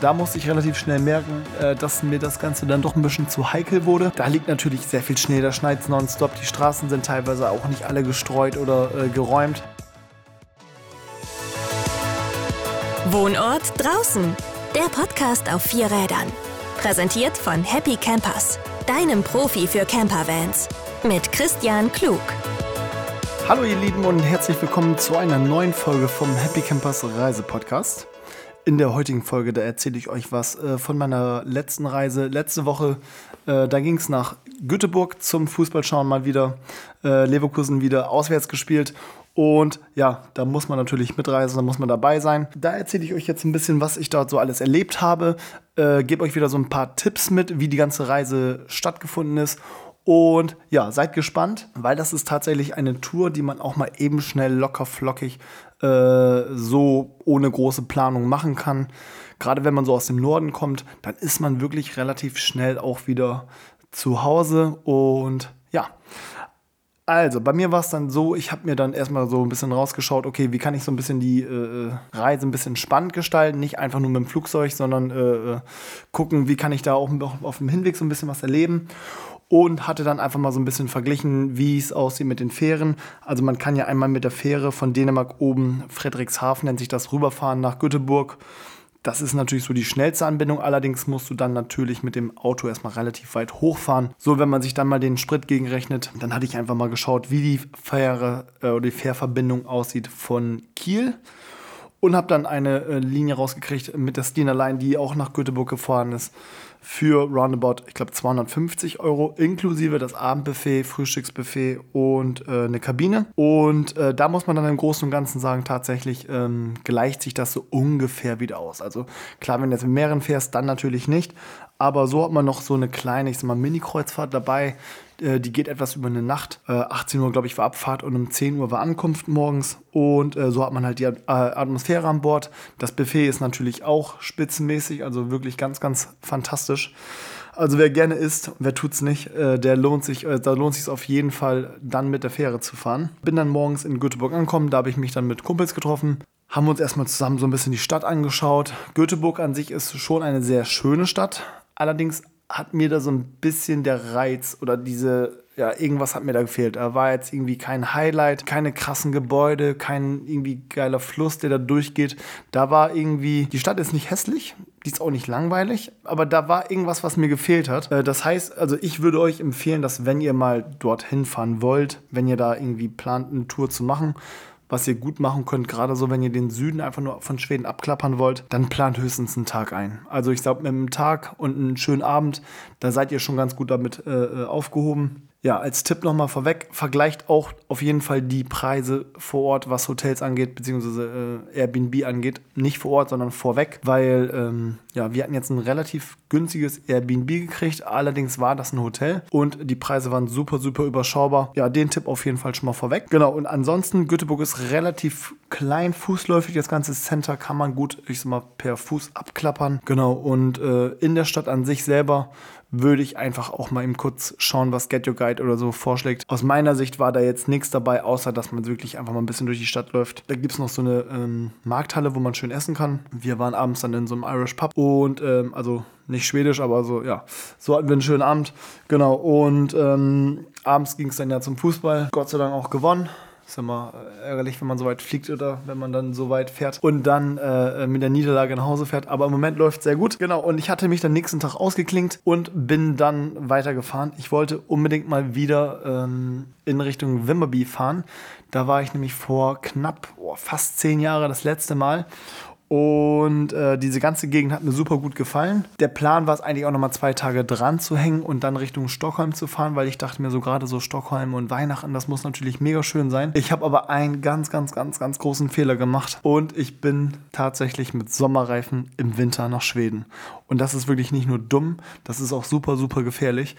Da musste ich relativ schnell merken, äh, dass mir das Ganze dann doch ein bisschen zu heikel wurde. Da liegt natürlich sehr viel Schnee, da schneit es nonstop. Die Straßen sind teilweise auch nicht alle gestreut oder äh, geräumt. Wohnort draußen. Der Podcast auf vier Rädern. Präsentiert von Happy Campers, deinem Profi für Campervans. Mit Christian Klug. Hallo ihr Lieben und herzlich willkommen zu einer neuen Folge vom Happy Campers Reise Podcast. In der heutigen Folge, da erzähle ich euch was äh, von meiner letzten Reise. Letzte Woche, äh, da ging es nach Göteborg zum Fußballschauen mal wieder. Äh, Leverkusen wieder auswärts gespielt. Und ja, da muss man natürlich mitreisen, da muss man dabei sein. Da erzähle ich euch jetzt ein bisschen, was ich dort so alles erlebt habe. Äh, Gebe euch wieder so ein paar Tipps mit, wie die ganze Reise stattgefunden ist und ja, seid gespannt, weil das ist tatsächlich eine Tour, die man auch mal eben schnell locker flockig äh, so ohne große Planung machen kann. Gerade wenn man so aus dem Norden kommt, dann ist man wirklich relativ schnell auch wieder zu Hause. Und ja, also, bei mir war es dann so, ich habe mir dann erstmal so ein bisschen rausgeschaut, okay, wie kann ich so ein bisschen die äh, Reise ein bisschen spannend gestalten, nicht einfach nur mit dem Flugzeug, sondern äh, äh gucken, wie kann ich da auch auf dem Hinweg so ein bisschen was erleben und hatte dann einfach mal so ein bisschen verglichen, wie es aussieht mit den Fähren. Also man kann ja einmal mit der Fähre von Dänemark oben, Frederikshafen nennt sich das, rüberfahren nach Göteborg. Das ist natürlich so die schnellste Anbindung, allerdings musst du dann natürlich mit dem Auto erstmal relativ weit hochfahren. So, wenn man sich dann mal den Sprit gegenrechnet, dann hatte ich einfach mal geschaut, wie die Fähre äh, oder die Fährverbindung aussieht von Kiel und habe dann eine äh, Linie rausgekriegt mit der Steamer Line, die auch nach Göteborg gefahren ist für roundabout, ich glaube, 250 Euro, inklusive das Abendbuffet, Frühstücksbuffet und äh, eine Kabine. Und äh, da muss man dann im Großen und Ganzen sagen, tatsächlich ähm, gleicht sich das so ungefähr wieder aus. Also klar, wenn du jetzt mit mehreren fährst, dann natürlich nicht. Aber so hat man noch so eine kleine, ich sag mal, Mini-Kreuzfahrt dabei. Äh, die geht etwas über eine Nacht. 18 äh, Uhr, glaube ich, war Abfahrt und um 10 Uhr war Ankunft morgens. Und äh, so hat man halt die Atmosphäre an Bord. Das Buffet ist natürlich auch spitzenmäßig, also wirklich ganz, ganz fantastisch. Also wer gerne isst, wer tut's nicht, der lohnt sich, da lohnt sich auf jeden Fall, dann mit der Fähre zu fahren. Bin dann morgens in Göteborg angekommen, da habe ich mich dann mit Kumpels getroffen, haben uns erstmal zusammen so ein bisschen die Stadt angeschaut. Göteborg an sich ist schon eine sehr schöne Stadt. Allerdings hat mir da so ein bisschen der Reiz oder diese, ja, irgendwas hat mir da gefehlt. Da war jetzt irgendwie kein Highlight, keine krassen Gebäude, kein irgendwie geiler Fluss, der da durchgeht. Da war irgendwie, die Stadt ist nicht hässlich, die ist auch nicht langweilig, aber da war irgendwas, was mir gefehlt hat. Äh, das heißt, also ich würde euch empfehlen, dass wenn ihr mal dorthin fahren wollt, wenn ihr da irgendwie plant, eine Tour zu machen, was ihr gut machen könnt, gerade so, wenn ihr den Süden einfach nur von Schweden abklappern wollt, dann plant höchstens einen Tag ein. Also ich glaube, mit einem Tag und einem schönen Abend, da seid ihr schon ganz gut damit äh, äh aufgehoben ja, als Tipp nochmal vorweg, vergleicht auch auf jeden Fall die Preise vor Ort, was Hotels angeht, beziehungsweise äh, Airbnb angeht. Nicht vor Ort, sondern vorweg, weil ähm, ja, wir hatten jetzt ein relativ günstiges Airbnb gekriegt, allerdings war das ein Hotel und die Preise waren super, super überschaubar. Ja, den Tipp auf jeden Fall schon mal vorweg. Genau, und ansonsten, Göteborg ist relativ klein, fußläufig. Das ganze Center kann man gut, ich sag mal, per Fuß abklappern. Genau, und äh, in der Stadt an sich selber würde ich einfach auch mal eben kurz schauen, was Get Your Guide oder so vorschlägt. Aus meiner Sicht war da jetzt nichts dabei, außer dass man wirklich einfach mal ein bisschen durch die Stadt läuft. Da gibt es noch so eine ähm, Markthalle, wo man schön essen kann. Wir waren abends dann in so einem Irish Pub und ähm, also nicht schwedisch, aber so, ja, so hatten wir einen schönen Abend. Genau, und ähm, abends ging es dann ja zum Fußball. Gott sei Dank auch gewonnen. Ist immer ärgerlich, wenn man so weit fliegt oder wenn man dann so weit fährt und dann äh, mit der Niederlage nach Hause fährt. Aber im Moment läuft sehr gut. Genau, und ich hatte mich dann nächsten Tag ausgeklinkt und bin dann weitergefahren. Ich wollte unbedingt mal wieder ähm, in Richtung Wimmerby fahren. Da war ich nämlich vor knapp, oh, fast zehn Jahren das letzte Mal. Und äh, diese ganze Gegend hat mir super gut gefallen. Der Plan war es eigentlich auch nochmal zwei Tage dran zu hängen und dann Richtung Stockholm zu fahren, weil ich dachte mir so gerade so Stockholm und Weihnachten, das muss natürlich mega schön sein. Ich habe aber einen ganz, ganz, ganz, ganz großen Fehler gemacht und ich bin tatsächlich mit Sommerreifen im Winter nach Schweden. Und das ist wirklich nicht nur dumm, das ist auch super, super gefährlich.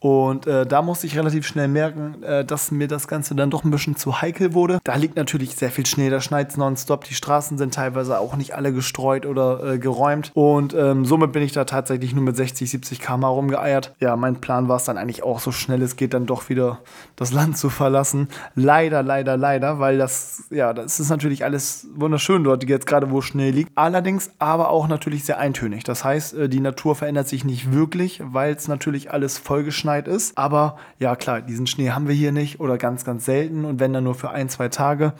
Und äh, da musste ich relativ schnell merken, äh, dass mir das Ganze dann doch ein bisschen zu heikel wurde. Da liegt natürlich sehr viel Schnee, da schneit es nonstop. Die Straßen sind teilweise auch nicht alle gestreut oder äh, geräumt. Und ähm, somit bin ich da tatsächlich nur mit 60, 70 km rumgeeiert. Ja, mein Plan war es dann eigentlich auch so schnell es geht, dann doch wieder das Land zu verlassen. Leider, leider, leider, weil das, ja, das ist natürlich alles wunderschön dort, jetzt gerade wo Schnee liegt. Allerdings aber auch natürlich sehr eintönig. Das heißt, äh, die Natur verändert sich nicht wirklich, weil es natürlich alles vollgeschneit ist. Aber ja, klar, diesen Schnee haben wir hier nicht oder ganz, ganz selten und wenn dann nur für ein, zwei Tage.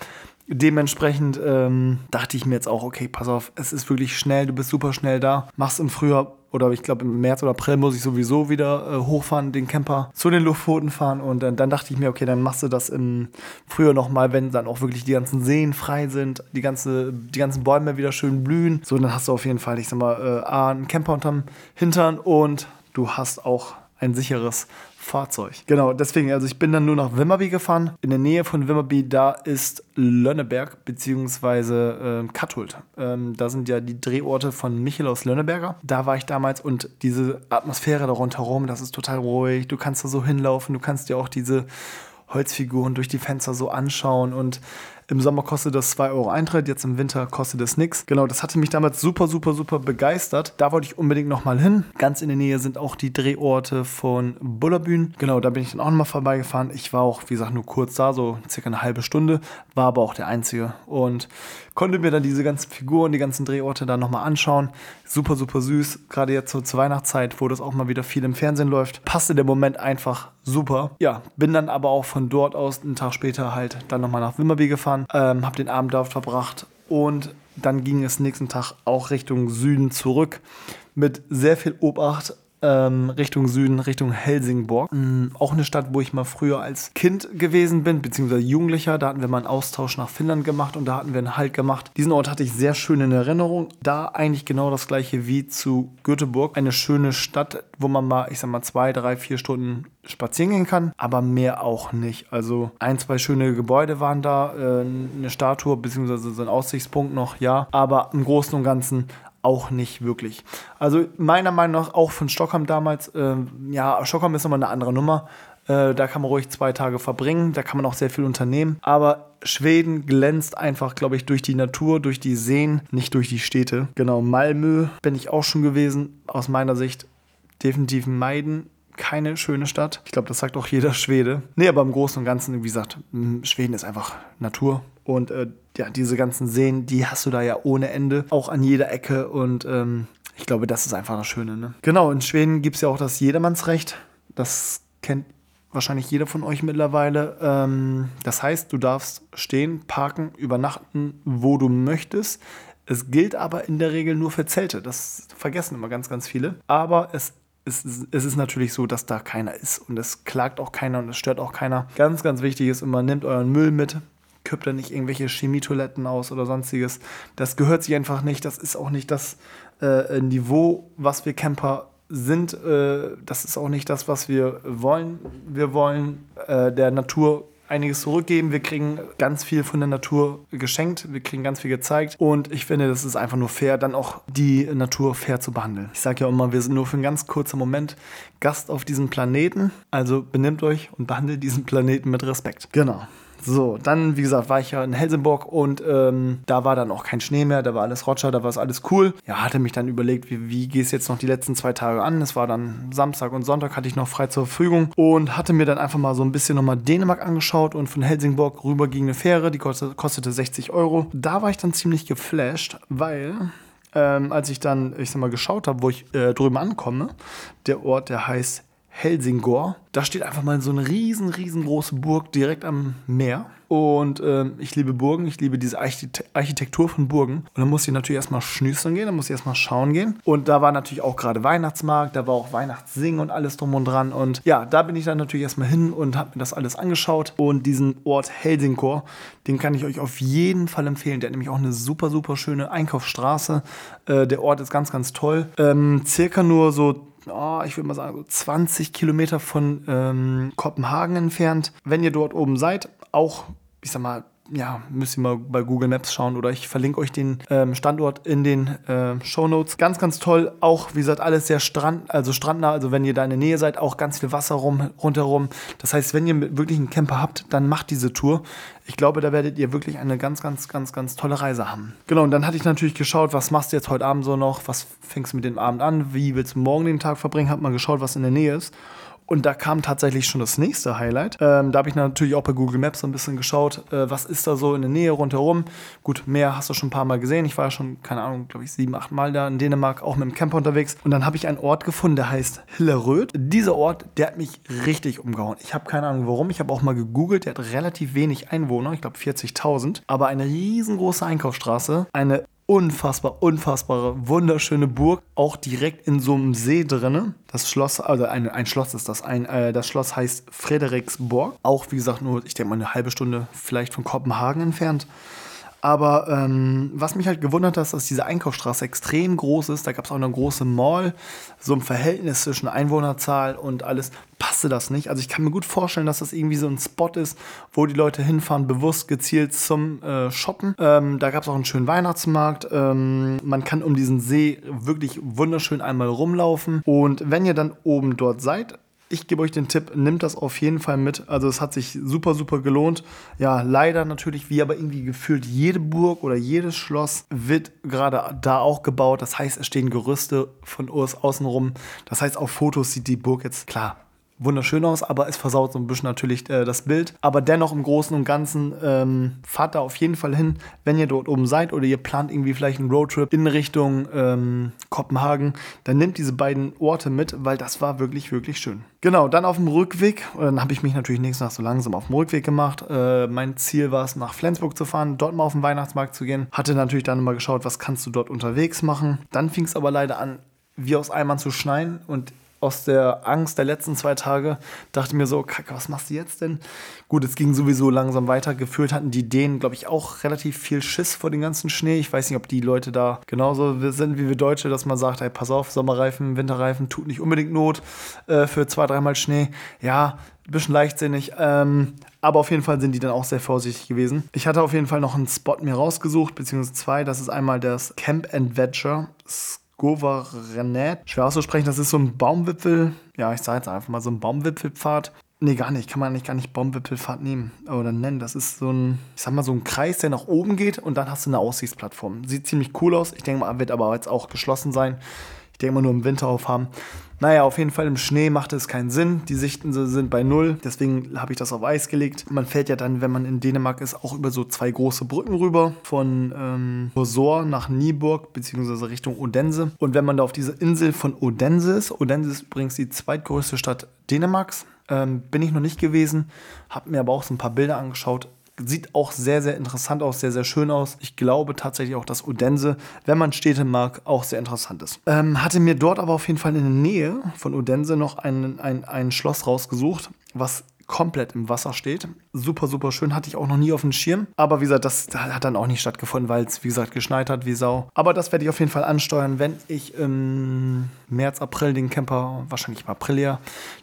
Dementsprechend ähm, dachte ich mir jetzt auch, okay, pass auf, es ist wirklich schnell, du bist super schnell da, machst im Frühjahr oder ich glaube im März oder April muss ich sowieso wieder äh, hochfahren, den Camper zu den Luftpfoten fahren und äh, dann dachte ich mir, okay, dann machst du das im Frühjahr nochmal, wenn dann auch wirklich die ganzen Seen frei sind, die, ganze, die ganzen Bäume wieder schön blühen. So, dann hast du auf jeden Fall, ich sag mal, äh, A, einen Camper unterm Hintern und du hast auch ein sicheres Fahrzeug. Genau, deswegen, also ich bin dann nur nach Wimmerby gefahren. In der Nähe von Wimmerby, da ist Lönneberg bzw. Äh, Kattult. Ähm, da sind ja die Drehorte von Michel aus Lönneberger. Da war ich damals und diese Atmosphäre da rundherum, das ist total ruhig. Du kannst da so hinlaufen, du kannst dir auch diese Holzfiguren durch die Fenster so anschauen und im Sommer kostet das 2 Euro Eintritt, jetzt im Winter kostet es nichts. Genau, das hatte mich damals super, super, super begeistert. Da wollte ich unbedingt nochmal hin. Ganz in der Nähe sind auch die Drehorte von Bullerbühn. Genau, da bin ich dann auch nochmal vorbeigefahren. Ich war auch, wie gesagt, nur kurz da, so circa eine halbe Stunde, war aber auch der Einzige und konnte mir dann diese ganzen Figuren, die ganzen Drehorte dann nochmal anschauen. Super, super süß. Gerade jetzt so zur Weihnachtszeit, wo das auch mal wieder viel im Fernsehen läuft, passte der Moment einfach super. Ja, bin dann aber auch von dort aus einen Tag später halt dann nochmal nach Wimmerby gefahren, ähm, habe den Abend dort verbracht und dann ging es nächsten Tag auch Richtung Süden zurück mit sehr viel Obacht ähm, Richtung Süden, Richtung Helsingborg. Mhm, auch eine Stadt, wo ich mal früher als Kind gewesen bin, beziehungsweise Jugendlicher. Da hatten wir mal einen Austausch nach Finnland gemacht und da hatten wir einen Halt gemacht. Diesen Ort hatte ich sehr schön in Erinnerung. Da eigentlich genau das gleiche wie zu Göteborg. Eine schöne Stadt, wo man mal, ich sag mal, zwei, drei, vier Stunden spazieren gehen kann, aber mehr auch nicht. Also ein, zwei schöne Gebäude waren da, äh, eine Statue beziehungsweise so ein Aussichtspunkt noch, ja. Aber im Großen und Ganzen auch nicht wirklich. Also meiner Meinung nach auch von Stockholm damals, äh, ja, Stockholm ist nochmal eine andere Nummer. Äh, da kann man ruhig zwei Tage verbringen, da kann man auch sehr viel unternehmen. Aber Schweden glänzt einfach, glaube ich, durch die Natur, durch die Seen, nicht durch die Städte. Genau, Malmö bin ich auch schon gewesen. Aus meiner Sicht definitiv meiden keine schöne Stadt. Ich glaube, das sagt auch jeder Schwede. Nee, aber im Großen und Ganzen, wie gesagt, Schweden ist einfach Natur. Und äh, ja, diese ganzen Seen, die hast du da ja ohne Ende, auch an jeder Ecke. Und ähm, ich glaube, das ist einfach das Schöne. Ne? Genau, in Schweden gibt es ja auch das Jedermannsrecht. Das kennt wahrscheinlich jeder von euch mittlerweile. Ähm, das heißt, du darfst stehen, parken, übernachten, wo du möchtest. Es gilt aber in der Regel nur für Zelte. Das vergessen immer ganz, ganz viele. Aber es es, es, ist natürlich so, dass da keiner ist und es klagt auch keiner und es stört auch keiner. Ganz, ganz wichtig ist immer, nehmt euren Müll mit köpft da nicht irgendwelche Chemietoiletten aus oder sonstiges. Das gehört sich einfach nicht. Das ist auch nicht das äh, Niveau, was wir Camper sind. Äh, das ist auch nicht das, was wir wollen. Wir wollen äh, der Natur einiges zurückgeben. Wir kriegen ganz viel von der Natur geschenkt. Wir kriegen ganz viel gezeigt. Und ich finde, das ist einfach nur fair, dann auch die Natur fair zu behandeln. Ich sage ja immer, wir sind nur für einen ganz kurzen Moment Gast auf diesem Planeten. Also benimmt euch und behandelt diesen Planeten mit Respekt. Genau. So, dann, wie gesagt, war ich ja in Helsingborg und ähm, da war dann auch kein Schnee mehr, da war alles Roger, da war es alles cool. Ja, hatte mich dann überlegt, wie, wie es jetzt noch die letzten zwei Tage an? Es war dann Samstag und Sonntag, hatte ich noch frei zur Verfügung und hatte mir dann einfach mal so ein bisschen nochmal Dänemark angeschaut und von Helsingborg rüber ging eine Fähre, die kostete, kostete 60 Euro. Da war ich dann ziemlich geflasht, weil ähm, als ich dann, ich sag mal, geschaut habe, wo ich äh, drüben ankomme, der Ort, der heißt Helsingor. Da steht einfach mal so eine riesen, riesengroße Burg direkt am Meer. Und ähm, ich liebe Burgen, ich liebe diese Architektur von Burgen. Und dann muss ich natürlich erstmal schnüstern gehen, dann muss ich erstmal schauen gehen. Und da war natürlich auch gerade Weihnachtsmarkt, da war auch Weihnachtssingen und alles drum und dran. Und ja, da bin ich dann natürlich erstmal hin und habe mir das alles angeschaut. Und diesen Ort Helsingor, den kann ich euch auf jeden Fall empfehlen. Der hat nämlich auch eine super, super schöne Einkaufsstraße. Äh, der Ort ist ganz, ganz toll. Ähm, circa nur so oh, ich würde mal sagen, 20 Kilometer von ähm, Kopenhagen entfernt. Wenn ihr dort oben seid, auch, ich sag mal, ja, müsst ihr mal bei Google Maps schauen oder ich verlinke euch den ähm, Standort in den äh, Show Notes. Ganz, ganz toll. Auch, wie gesagt, alles sehr strand, also strandnah. Also wenn ihr da in der Nähe seid, auch ganz viel Wasser rum, rundherum. Das heißt, wenn ihr wirklich einen Camper habt, dann macht diese Tour. Ich glaube, da werdet ihr wirklich eine ganz, ganz, ganz, ganz tolle Reise haben. Genau, und dann hatte ich natürlich geschaut, was machst du jetzt heute Abend so noch? Was fängst du mit dem Abend an? Wie willst du morgen den Tag verbringen? Hab mal geschaut, was in der Nähe ist. Und da kam tatsächlich schon das nächste Highlight. Ähm, da habe ich natürlich auch bei Google Maps so ein bisschen geschaut, äh, was ist da so in der Nähe rundherum. Gut, mehr hast du schon ein paar Mal gesehen. Ich war ja schon, keine Ahnung, glaube ich, sieben, acht Mal da in Dänemark, auch mit dem Camper unterwegs. Und dann habe ich einen Ort gefunden, der heißt Hilleröd. Dieser Ort, der hat mich richtig umgehauen. Ich habe keine Ahnung warum. Ich habe auch mal gegoogelt. Der hat relativ wenig Einwohner, ich glaube 40.000. Aber eine riesengroße Einkaufsstraße, eine unfassbar, unfassbare, wunderschöne Burg, auch direkt in so einem See drinne. Das Schloss, also ein, ein Schloss ist das. Ein, äh, das Schloss heißt Frederiksborg. Auch, wie gesagt, nur, ich denke mal, eine halbe Stunde vielleicht von Kopenhagen entfernt. Aber ähm, was mich halt gewundert hat, ist, dass diese Einkaufsstraße extrem groß ist. Da gab es auch eine große Mall. So ein Verhältnis zwischen Einwohnerzahl und alles passte das nicht. Also ich kann mir gut vorstellen, dass das irgendwie so ein Spot ist, wo die Leute hinfahren, bewusst gezielt zum äh, Shoppen. Ähm, da gab es auch einen schönen Weihnachtsmarkt. Ähm, man kann um diesen See wirklich wunderschön einmal rumlaufen. Und wenn ihr dann oben dort seid, ich gebe euch den Tipp, nimmt das auf jeden Fall mit. Also es hat sich super, super gelohnt. Ja, leider natürlich, wie aber irgendwie gefühlt jede Burg oder jedes Schloss wird gerade da auch gebaut. Das heißt, es stehen Gerüste von außen rum. Das heißt, auf Fotos sieht die Burg jetzt klar wunderschön aus, aber es versaut so ein bisschen natürlich äh, das Bild. Aber dennoch im Großen und Ganzen ähm, fahrt da auf jeden Fall hin, wenn ihr dort oben seid oder ihr plant irgendwie vielleicht einen Roadtrip in Richtung ähm, Kopenhagen, dann nehmt diese beiden Orte mit, weil das war wirklich, wirklich schön. Genau, dann auf dem Rückweg, dann habe ich mich natürlich nächstes Nach so langsam auf dem Rückweg gemacht. Äh, mein Ziel war es, nach Flensburg zu fahren, dort mal auf den Weihnachtsmarkt zu gehen. Hatte natürlich dann mal geschaut, was kannst du dort unterwegs machen. Dann fing es aber leider an, wie aus Eimern zu schneien und aus der Angst der letzten zwei Tage dachte mir so, Kacke, was machst du jetzt denn? Gut, es ging sowieso langsam weiter. Gefühlt hatten die Dänen, glaube ich, auch relativ viel Schiss vor dem ganzen Schnee. Ich weiß nicht, ob die Leute da genauso sind wie wir Deutsche, dass man sagt, hey, pass auf, Sommerreifen, Winterreifen, tut nicht unbedingt Not äh, für zwei, dreimal Schnee. Ja, ein bisschen leichtsinnig. Ähm, aber auf jeden Fall sind die dann auch sehr vorsichtig gewesen. Ich hatte auf jeden Fall noch einen Spot mir rausgesucht, beziehungsweise zwei. Das ist einmal das Camp Adventure. Govarenet. Schwer auszusprechen, das ist so ein Baumwipfel. Ja, ich sage jetzt einfach mal so ein Baumwipfelpfad. Nee, gar nicht. Kann man eigentlich gar nicht Baumwipfelpfad nehmen oder nennen. Das ist so ein, ich sag mal, so ein Kreis, der nach oben geht und dann hast du eine Aussichtsplattform. Sieht ziemlich cool aus. Ich denke mal, wird aber jetzt auch geschlossen sein. Ich denke mal, nur im Winter aufhaben. Naja, auf jeden Fall im Schnee macht es keinen Sinn. Die Sichten sind bei Null. Deswegen habe ich das auf Eis gelegt. Man fährt ja dann, wenn man in Dänemark ist, auch über so zwei große Brücken rüber. Von ähm, Rosor nach Nieburg, beziehungsweise Richtung Odense. Und wenn man da auf diese Insel von Odense ist, Odense ist übrigens die zweitgrößte Stadt Dänemarks. Ähm, bin ich noch nicht gewesen, habe mir aber auch so ein paar Bilder angeschaut Sieht auch sehr, sehr interessant aus, sehr, sehr schön aus. Ich glaube tatsächlich auch, dass Odense, wenn man Städte mag, auch sehr interessant ist. Ähm, hatte mir dort aber auf jeden Fall in der Nähe von Odense noch ein, ein, ein Schloss rausgesucht, was komplett im Wasser steht. Super, super schön. Hatte ich auch noch nie auf dem Schirm. Aber wie gesagt, das hat dann auch nicht stattgefunden, weil es, wie gesagt, geschneit hat wie Sau. Aber das werde ich auf jeden Fall ansteuern, wenn ich im März, April den Camper, wahrscheinlich im April ja,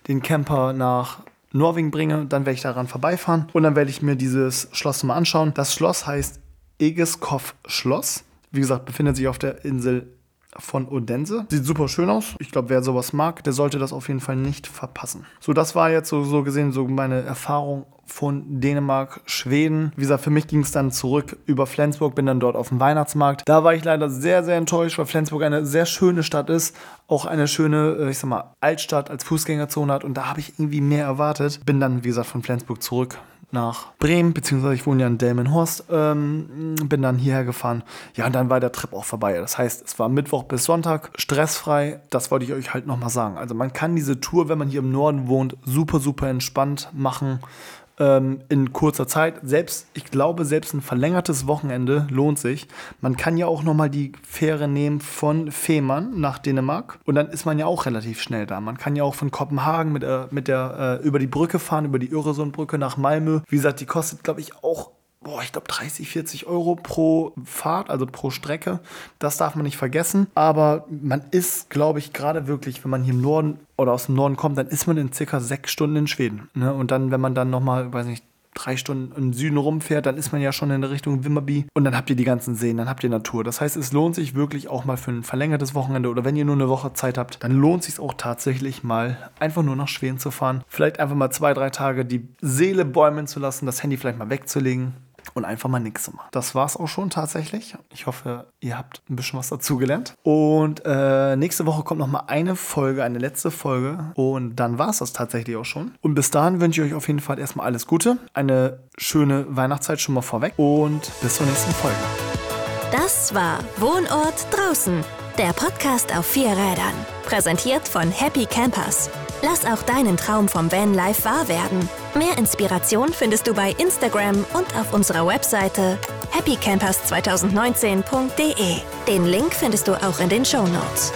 den Camper nach Norwegen bringe, dann werde ich daran vorbeifahren und dann werde ich mir dieses Schloss mal anschauen. Das Schloss heißt Egeskov Schloss. Wie gesagt, befindet sich auf der Insel von Odense. Sieht super schön aus. Ich glaube, wer sowas mag, der sollte das auf jeden Fall nicht verpassen. So, das war jetzt so, so gesehen so meine Erfahrung von Dänemark, Schweden. Wie gesagt, für mich ging es dann zurück über Flensburg, bin dann dort auf dem Weihnachtsmarkt. Da war ich leider sehr, sehr enttäuscht, weil Flensburg eine sehr schöne Stadt ist, auch eine schöne, äh, ich sag mal, Altstadt als Fußgängerzone hat und da habe ich irgendwie mehr erwartet. Bin dann, wie gesagt, von Flensburg zurück nach Bremen, beziehungsweise ich wohne ja in Delmenhorst, ähm, bin dann hierher gefahren. Ja, und dann war der Trip auch vorbei. Das heißt, es war Mittwoch bis Sonntag, stressfrei. Das wollte ich euch halt nochmal sagen. Also man kann diese Tour, wenn man hier im Norden wohnt, super, super entspannt machen ähm, in kurzer Zeit. Selbst, ich glaube, selbst ein verlängertes Wochenende lohnt sich. Man kann ja auch nochmal die Fähre nehmen von Fehmarn nach Dänemark und dann ist man ja auch relativ schnell da. Man kann ja auch von Kopenhagen mit, äh, mit der, äh, über die Brücke fahren, über die Öresundbrücke nach Malmö. Wie gesagt, die kostet, glaube ich, auch boah, ich glaube 30, 40 Euro pro Fahrt, also pro Strecke. Das darf man nicht vergessen. Aber man ist, glaube ich, gerade wirklich, wenn man hier im Norden oder aus dem Norden kommt, dann ist man in circa sechs Stunden in Schweden. Ne? Und dann, wenn man dann nochmal, weiß nicht, drei Stunden im Süden rumfährt, dann ist man ja schon in der Richtung Wimmerby und dann habt ihr die ganzen Seen, dann habt ihr Natur. Das heißt, es lohnt sich wirklich auch mal für ein verlängertes Wochenende oder wenn ihr nur eine Woche Zeit habt, dann lohnt sich auch tatsächlich mal einfach nur nach Schweden zu fahren. Vielleicht einfach mal zwei, drei Tage die Seele bäumen zu lassen, das Handy vielleicht mal wegzulegen und einfach mal nichts zu machen. Das war es auch schon tatsächlich. Ich hoffe, ihr habt ein bisschen was dazugelernt. Und äh, nächste Woche kommt noch mal eine Folge, eine letzte Folge. Und dann war es das tatsächlich auch schon. Und bis dahin wünsche ich euch auf jeden Fall erstmal alles Gute. Eine schöne Weihnachtszeit schon mal vorweg. Und bis zur nächsten Folge. Das war Wohnort draußen. Der Podcast auf vier Rädern. Präsentiert von Happy Campers. Lass auch deinen Traum vom Vanlife wahr werden. Mehr Inspiration findest du bei Instagram und auf unserer Webseite happycampers2019.de. Den Link findest du auch in den Show Notes.